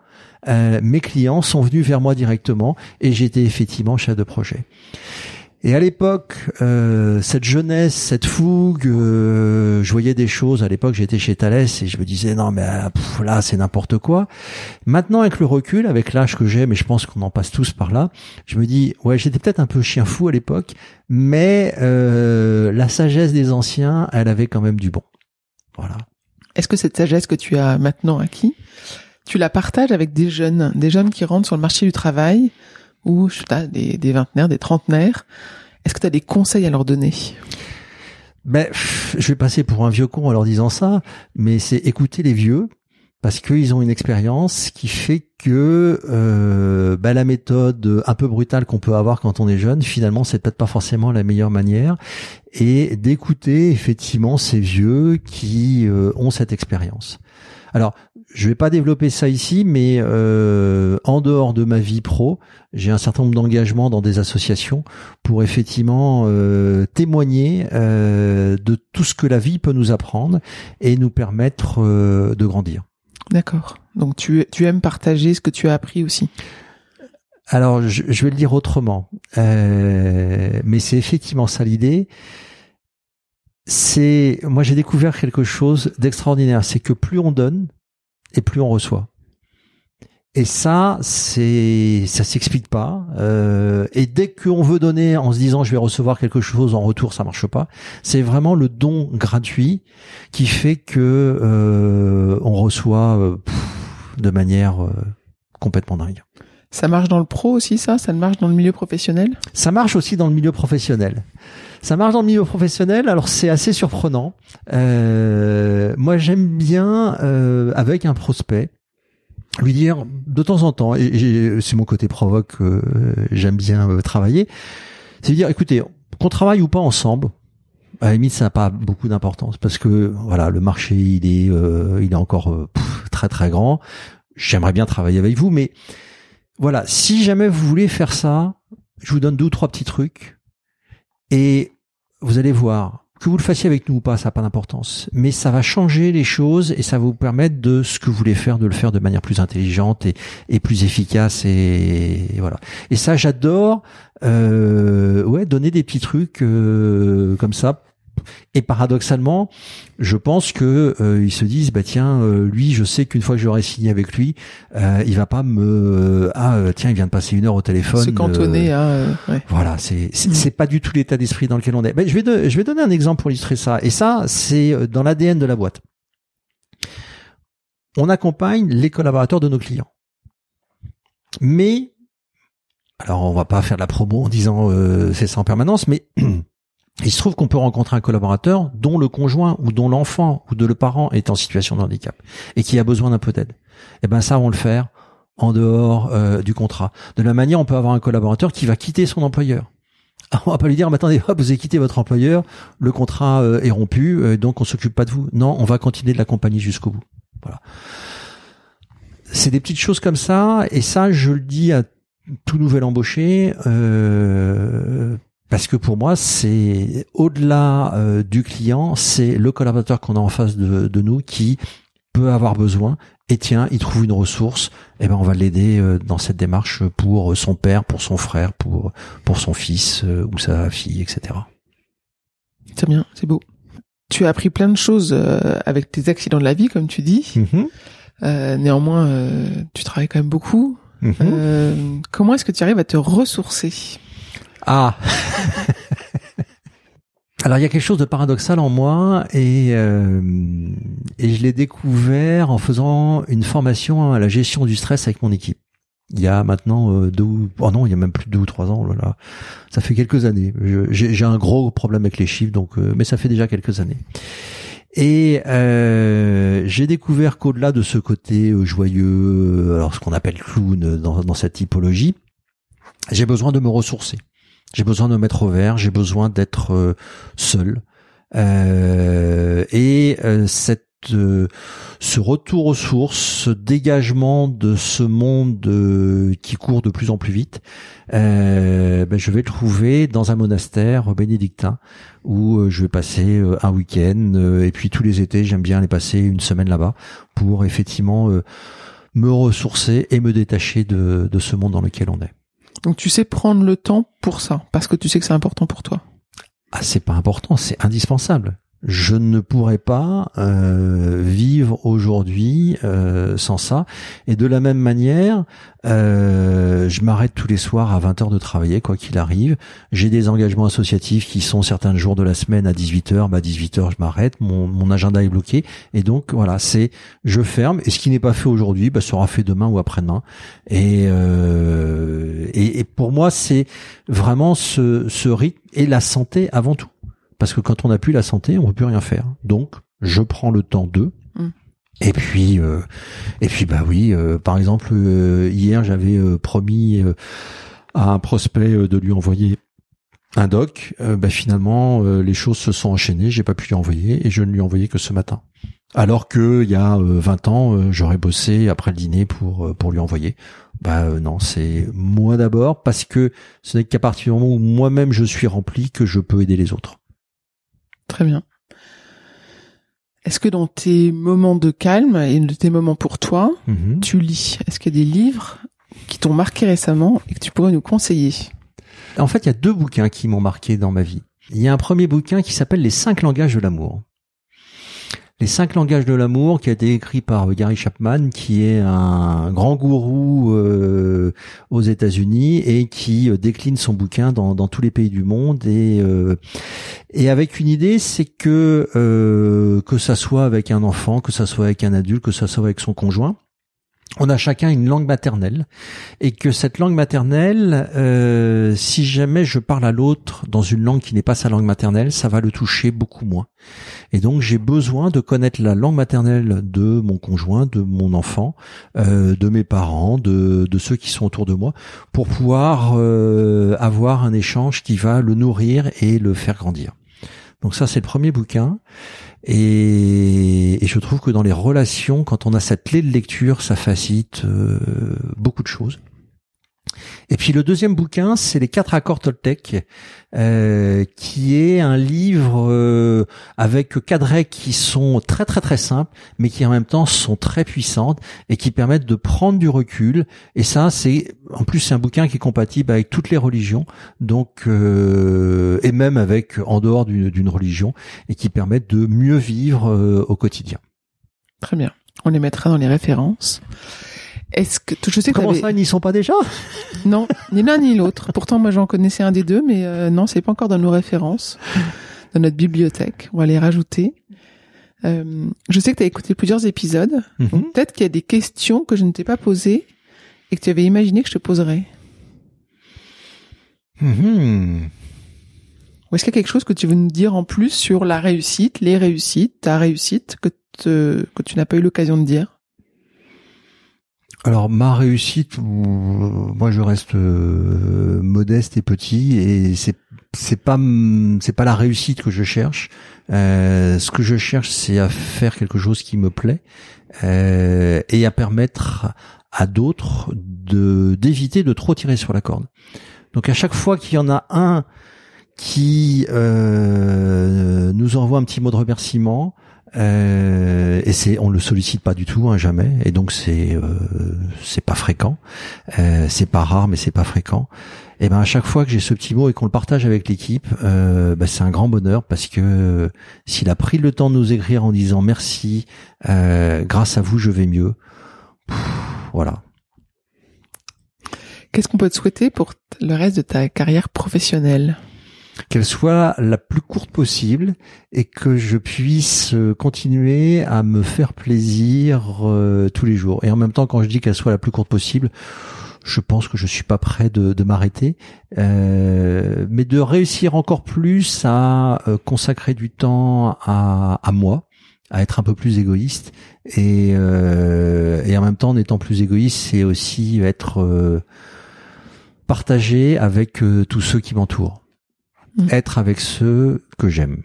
euh, mes clients sont venus vers moi directement et j'étais effectivement chef de projet. Et à l'époque, euh, cette jeunesse, cette fougue, euh, je voyais des choses. À l'époque, j'étais chez Thales et je me disais non mais euh, là c'est n'importe quoi. Maintenant, avec le recul, avec l'âge que j'ai, mais je pense qu'on en passe tous par là, je me dis ouais j'étais peut-être un peu chien fou à l'époque, mais euh, la sagesse des anciens, elle avait quand même du bon. Voilà. Est-ce que cette sagesse que tu as maintenant acquis, tu la partages avec des jeunes, des jeunes qui rentrent sur le marché du travail? ou je sais des, des vingtenaires, des trentenaires. Est-ce que tu as des conseils à leur donner? Ben, je vais passer pour un vieux con en leur disant ça, mais c'est écouter les vieux, parce qu'ils ont une expérience qui fait que euh, bah, la méthode un peu brutale qu'on peut avoir quand on est jeune, finalement, c'est peut-être pas forcément la meilleure manière, et d'écouter effectivement ces vieux qui euh, ont cette expérience. Alors, je vais pas développer ça ici, mais euh, en dehors de ma vie pro, j'ai un certain nombre d'engagements dans des associations pour effectivement euh, témoigner euh, de tout ce que la vie peut nous apprendre et nous permettre de grandir. D'accord. Donc tu, tu aimes partager ce que tu as appris aussi? Alors je, je vais le dire autrement, mais c'est effectivement ça l'idée c'est moi j'ai découvert quelque chose d'extraordinaire, c'est que plus on donne, et plus on reçoit. Et ça, c'est ça s'explique pas. Euh, et dès qu'on veut donner en se disant je vais recevoir quelque chose en retour, ça marche pas. C'est vraiment le don gratuit qui fait que euh, on reçoit euh, de manière complètement dingue. Ça marche dans le pro aussi, ça? Ça marche dans le milieu professionnel? Ça marche aussi dans le milieu professionnel. Ça marche dans le milieu professionnel, alors c'est assez surprenant. Euh, moi, j'aime bien euh, avec un prospect lui dire de temps en temps, et, c'est mon côté provoque, euh, j'aime bien euh, travailler, c'est lui dire, écoutez, qu'on travaille ou pas ensemble, à la limite, ça n'a pas beaucoup d'importance parce que voilà, le marché il est, il est encore très très grand. J'aimerais bien travailler avec vous, mais voilà, si jamais vous voulez faire ça, je vous donne deux ou trois petits trucs et vous allez voir, que vous le fassiez avec nous ou pas, ça n'a pas d'importance. Mais ça va changer les choses et ça va vous permettre de ce que vous voulez faire, de le faire de manière plus intelligente et, plus efficace et, voilà. Et ça, j'adore. Euh, ouais, donner des petits trucs euh, comme ça et paradoxalement, je pense que euh, ils se disent bah tiens euh, lui je sais qu'une fois que j'aurai signé avec lui, euh, il va pas me ah euh, tiens il vient de passer une heure au téléphone. Se cantonner ouais. voilà c'est mm. c'est pas du tout l'état d'esprit dans lequel on est. Ben, je vais je vais donner un exemple pour illustrer ça et ça c'est dans l'ADN de la boîte. On accompagne les collaborateurs de nos clients, mais alors on va pas faire de la promo en disant c'est ça en permanence, mais il se trouve qu'on peut rencontrer un collaborateur dont le conjoint ou dont l'enfant ou de le parent est en situation de handicap et qui a besoin d'un peu d'aide. Eh ben ça, on le faire en dehors euh, du contrat. De la manière, on peut avoir un collaborateur qui va quitter son employeur. on va pas lui dire, mais attendez, vous avez quitté votre employeur, le contrat euh, est rompu, euh, donc on s'occupe pas de vous. Non, on va continuer de l'accompagner jusqu'au bout. Voilà. C'est des petites choses comme ça, et ça, je le dis à tout nouvel embauché. Parce que pour moi, c'est au-delà euh, du client, c'est le collaborateur qu'on a en face de, de, nous qui peut avoir besoin. Et tiens, il trouve une ressource, et eh ben on va l'aider euh, dans cette démarche pour son père, pour son frère, pour pour son fils euh, ou sa fille, etc. C'est bien, c'est beau. Tu as appris plein de choses avec tes accidents de la vie, comme tu dis. Mm-hmm. néanmoins, tu travailles quand même beaucoup. Mm-hmm. comment est-ce que tu arrives à te ressourcer? Ah Alors il y a quelque chose de paradoxal en moi et euh, et je l'ai découvert en faisant une formation à la gestion du stress avec mon équipe. Il y a maintenant euh, deux ou oh non il y a même plus de deux ou trois ans là, ça fait quelques années. J'ai un gros problème avec les chiffres donc euh, mais ça fait déjà quelques années. Et j'ai découvert qu'au-delà de ce côté joyeux, alors ce qu'on appelle clown dans, dans cette typologie, j'ai besoin de me ressourcer. J'ai besoin de me mettre au vert, j'ai besoin d'être euh, seul. Euh, et euh, cette ce retour aux sources, ce dégagement de ce monde qui court de plus en plus vite, ben je vais le trouver dans un monastère bénédictin où je vais passer un week-end et puis tous les étés j'aime bien aller passer une semaine là-bas pour effectivement me ressourcer et me détacher de, de ce monde dans lequel on est. Donc tu sais prendre le temps pour ça, parce que tu sais que c'est important pour toi. Ah, c'est pas important, c'est indispensable je ne pourrais pas euh, vivre aujourd'hui euh, sans ça. Et de la même manière, euh, je m'arrête tous les soirs à 20 heures de travailler, quoi qu'il arrive. J'ai des engagements associatifs qui sont certains jours de la semaine à 18 heures. Bah 18 heures, je m'arrête. Mon, agenda est bloqué. Et donc voilà, c'est je ferme. Et ce qui n'est pas fait aujourd'hui, bah, sera fait demain ou après-demain. Et, et, et pour moi, c'est vraiment ce, ce rythme et la santé avant tout. Parce que quand on n'a plus la santé, on ne peut plus rien faire. Donc, je prends le temps d'eux. Mm. Et puis, euh, et puis bah oui, euh, par exemple, euh, hier j'avais promis à un prospect de lui envoyer un doc. bah finalement, les choses se sont enchaînées, j'ai pas pu lui envoyer et je ne lui ai envoyé que ce matin. Alors que il y a 20 ans, j'aurais bossé après le dîner pour pour lui envoyer. Bah non, c'est moi d'abord parce que ce n'est qu'à partir du moment où moi-même je suis rempli que je peux aider les autres. Très bien. Est-ce que dans tes moments de calme et de tes moments pour toi, mhm. tu lis? Est-ce qu'il y a des livres qui t'ont marqué récemment et que tu pourrais nous conseiller? En fait, il y a deux bouquins qui m'ont marqué dans ma vie. Il y a un premier bouquin qui s'appelle Les cinq langages de l'amour. Les cinq langages de l'amour, qui a été écrit par euh, Gary Chapman, qui est un grand gourou euh, aux États-Unis et qui euh, décline son bouquin dans, dans, tous les pays du monde et et avec une idée, c'est que que ça soit avec un enfant, que ça soit avec un adulte, que ça soit avec son conjoint, on a chacun une langue maternelle et que cette langue maternelle, euh, si jamais je parle à l'autre dans une langue qui n'est pas sa langue maternelle, ça va le toucher beaucoup moins. Et donc j'ai besoin de connaître la langue maternelle de mon conjoint, de mon enfant, euh, de mes parents, de, de, ceux qui sont autour de moi, pour pouvoir euh, avoir un échange qui va le nourrir et le faire grandir. Donc ça c'est le premier bouquin. Et, je trouve que dans les relations, quand on a cette clé de lecture, ça facilite euh, beaucoup de choses. Et puis le deuxième bouquin, c'est les quatre accords Toltec, euh, qui est un livre euh, avec règles qui sont très très très simples, mais qui en même temps sont très puissantes et qui permettent de prendre du recul. Et ça, c'est en plus c'est un bouquin qui est compatible avec toutes les religions, donc euh, et même avec en dehors d'une religion, et qui permettent de mieux vivre au quotidien. Très bien. On les mettra dans les références. Est-ce que je sais que comment ça ils n'y sont pas déjà Non, ni l'un ni l'autre. Pourtant moi j'en connaissais un des deux, mais euh, non c'est pas encore dans nos références, dans notre bibliothèque. On va les rajouter. Euh, je sais que tu as écouté plusieurs épisodes. Mhm. Peut-être qu'il y a des questions que je ne t'ai pas posées et que tu avais imaginé que je te poserais. Mhm. Ou est-ce qu'il y a quelque chose que tu veux nous dire en plus sur la réussite, les réussites, ta réussite que, que tu n'as pas eu l'occasion de dire? Alors ma réussite, moi je reste euh, modeste et petit et c'est c'est pas c'est pas la réussite que je cherche. Euh, ce que je cherche, c'est à faire quelque chose qui me plaît euh, et à permettre à d'autres de d'éviter de trop tirer sur la corde. Donc à chaque fois qu'il y en a un qui nous envoie un petit mot de remerciement, euh, et c'est on le sollicite pas du tout, hein, jamais. Et donc c'est euh, c'est pas fréquent, euh, c'est pas rare, mais c'est pas fréquent. Et ben à chaque fois que j'ai ce petit mot et qu'on le partage avec l'équipe, euh, ben, c'est un grand bonheur parce que s'il a pris le temps de nous écrire en disant merci, euh, grâce à vous je vais mieux. voilà. Qu'est-ce qu'on peut te souhaiter pour le reste de ta carrière professionnelle? Qu'elle soit la plus courte possible et que je puisse euh, continuer à me faire plaisir euh, tous les jours. Et en même temps, quand je dis qu'elle soit la plus courte possible, je pense que je suis pas prêt de, m'arrêter, euh, mais de réussir encore plus à consacrer du temps à, moi, à être un peu plus égoïste et, et en même temps en étant plus égoïste, c'est aussi être partagé avec tous ceux qui m'entourent. Mm. être avec ceux que j'aime.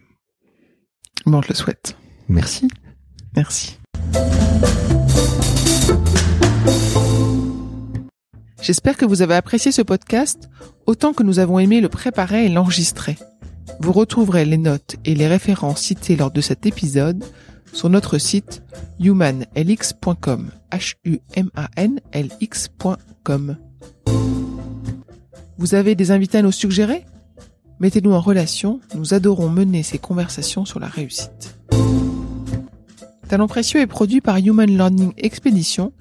Bon, je le souhaite. Merci. Merci. J'espère que vous avez apprécié ce podcast autant que nous avons aimé le préparer et l'enregistrer. Vous retrouverez les notes et les références citées lors de cet épisode sur notre site humanlx.com. H-U-M-A-N-L-X.com. Vous avez des invités à nous suggérer? Mettez-nous en relation, nous adorons mener ces conversations sur la réussite. Talent précieux est produit par Human Learning Expedition,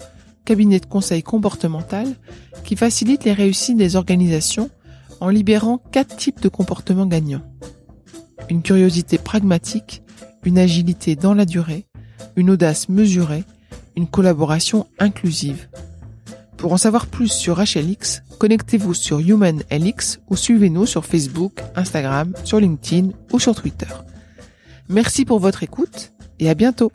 cabinet de conseil comportemental qui facilite les réussites des organisations en libérant quatre types de comportements gagnants. Une curiosité pragmatique, une agilité dans la durée, une audace mesurée, une collaboration inclusive. Pour en savoir plus sur HLX, connectez-vous sur HumanLX ou suivez-nous sur Facebook, Instagram, sur LinkedIn ou sur Twitter. Merci pour votre écoute et à bientôt